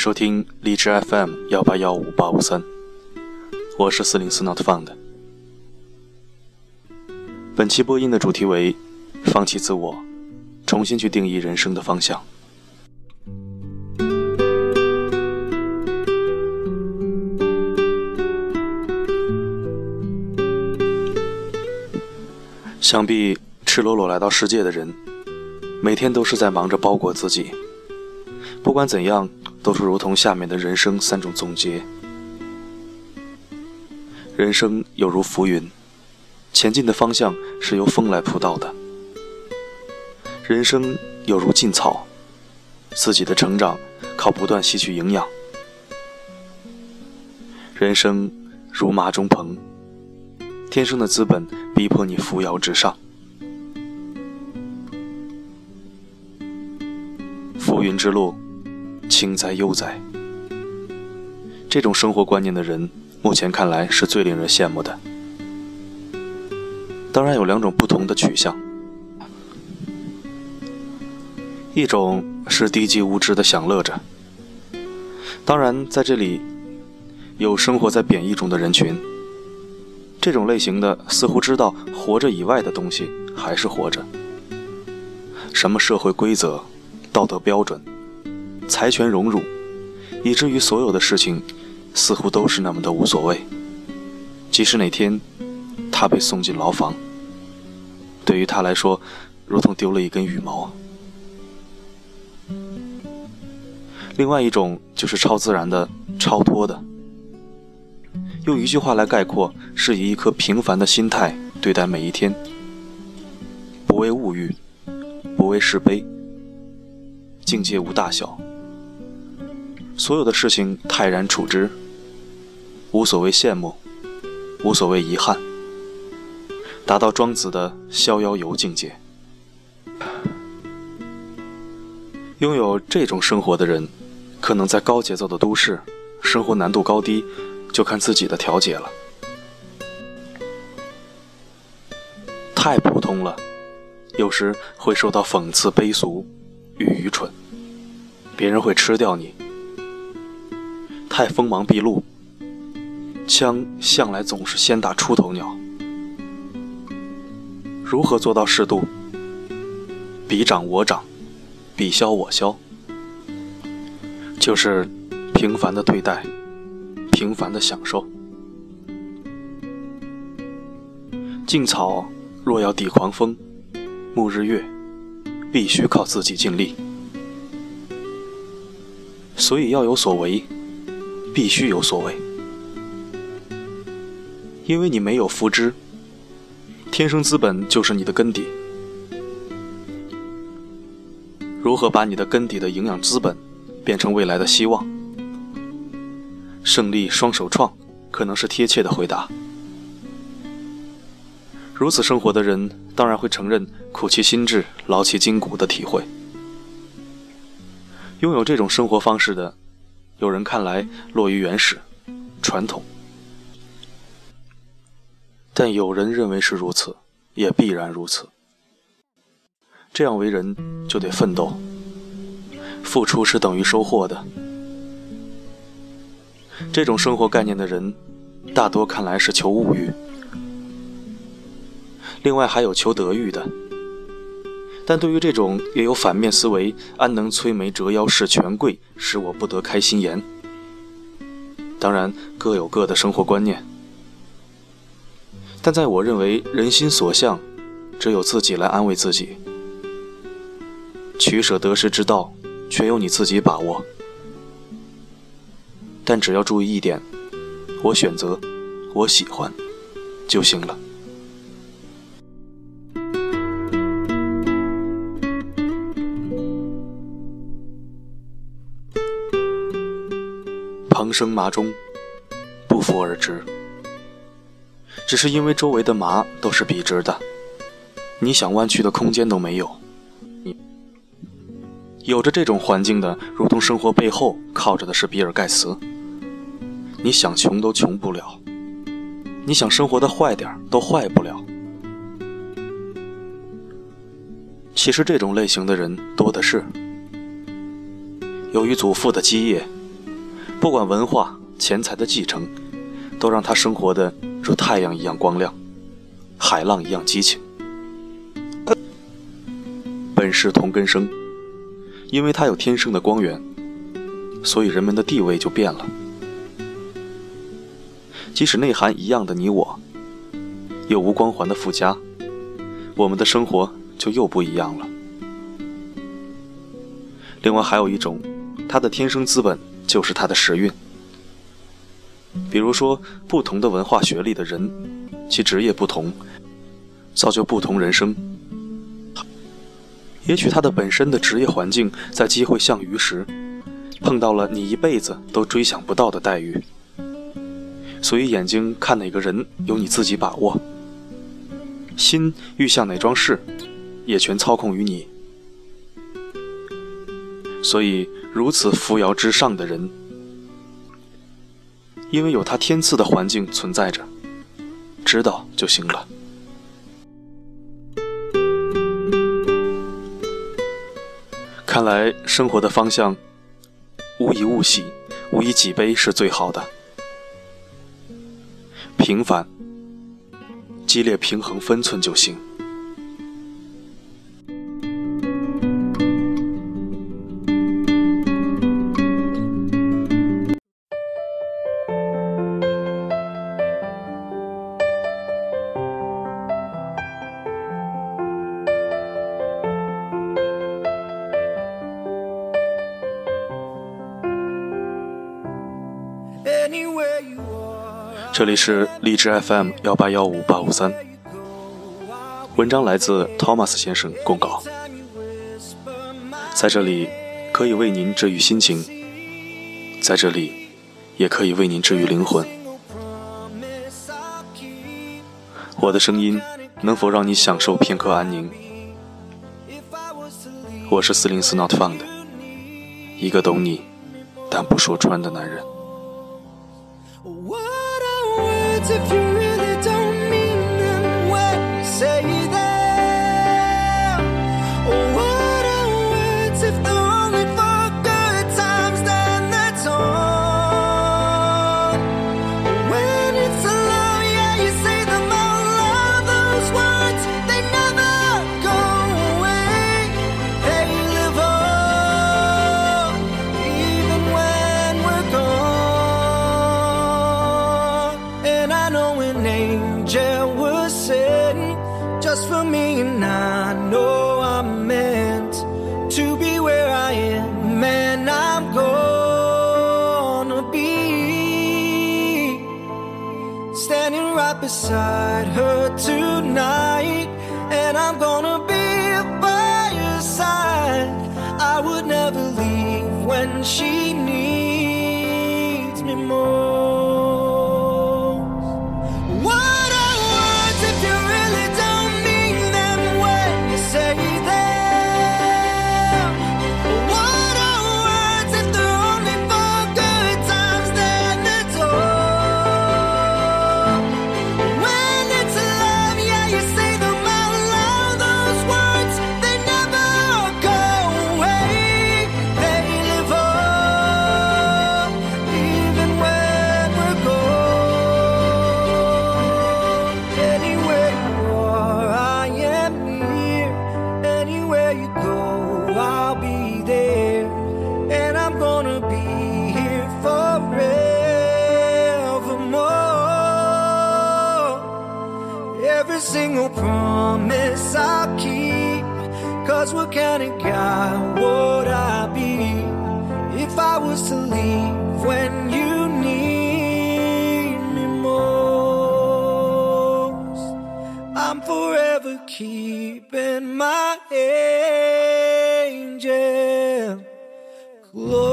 收听荔枝 FM 幺八幺五八五三，我是四零四 Not Found。本期播音的主题为：放弃自我，重新去定义人生的方向。想必赤裸裸来到世界的人，每天都是在忙着包裹自己。不管怎样，都是如同下面的人生三种总结：人生有如浮云，前进的方向是由风来铺道的；人生有如劲草，自己的成长靠不断吸取营养；人生如马中棚。天生的资本逼迫你扶摇直上，浮云之路，轻哉悠哉。这种生活观念的人，目前看来是最令人羡慕的。当然有两种不同的取向，一种是低级无知的享乐者，当然在这里有生活在贬义中的人群。这种类型的似乎知道活着以外的东西还是活着，什么社会规则、道德标准、财权荣辱，以至于所有的事情似乎都是那么的无所谓。即使哪天他被送进牢房，对于他来说，如同丢了一根羽毛。另外一种就是超自然的、超脱的。用一句话来概括，是以一颗平凡的心态对待每一天，不为物欲，不为是非，境界无大小，所有的事情泰然处之，无所谓羡慕，无所谓遗憾，达到庄子的逍遥游境界。拥有这种生活的人，可能在高节奏的都市，生活难度高低。就看自己的调节了。太普通了，有时会受到讽刺、卑俗与愚蠢，别人会吃掉你。太锋芒毕露，枪向来总是先打出头鸟。如何做到适度？彼长我长，彼消我消，就是平凡的对待。平凡的享受。劲草若要抵狂风，沐日月，必须靠自己尽力。所以要有所为，必须有所为。因为你没有福枝，天生资本就是你的根底。如何把你的根底的营养资本变成未来的希望？胜利双手创，可能是贴切的回答。如此生活的人，当然会承认苦其心志，劳其筋骨的体会。拥有这种生活方式的，有人看来落于原始、传统，但有人认为是如此，也必然如此。这样为人，就得奋斗，付出是等于收获的。这种生活概念的人，大多看来是求物欲，另外还有求得欲的。但对于这种也有反面思维，安能摧眉折腰事权贵，使我不得开心颜。当然各有各的生活观念，但在我认为，人心所向，只有自己来安慰自己。取舍得失之道，全由你自己把握。但只要注意一点，我选择，我喜欢，就行了。蓬生麻中，不服而直，只是因为周围的麻都是笔直的，你想弯曲的空间都没有。你有着这种环境的，如同生活背后靠着的是比尔盖茨。你想穷都穷不了，你想生活的坏点都坏不了。其实这种类型的人多的是，由于祖父的基业，不管文化、钱财的继承，都让他生活的如太阳一样光亮，海浪一样激情。本是同根生，因为他有天生的光源，所以人们的地位就变了。即使内涵一样的你我，又无光环的附加，我们的生活就又不一样了。另外还有一种，他的天生资本就是他的时运。比如说，不同的文化学历的人，其职业不同，造就不同人生。也许他的本身的职业环境在机会像鱼时，碰到了你一辈子都追想不到的待遇，所以眼睛看哪个人由你自己把握，心遇向哪桩事，也全操控于你。所以如此扶摇直上的人，因为有他天赐的环境存在着，知道就行了。看来生活的方向，无以物喜，无以己悲是最好的。平凡，激烈平衡分寸就行。这里是荔枝 FM 幺八幺五八五三，文章来自 Thomas 先生供稿，在这里可以为您治愈心情，在这里也可以为您治愈灵魂。我的声音能否让你享受片刻安宁？我是四零四 Not Found，一个懂你但不说穿的男人。If you know an angel was sent just for me, and I know I'm meant to be where I am, and I'm gonna be standing right beside her tonight, and I'm gonna be by her side. I would never leave when she Single promise I'll keep. Cause what kind of guy would I be if I was to leave when you need me most? I'm forever keeping my angel close.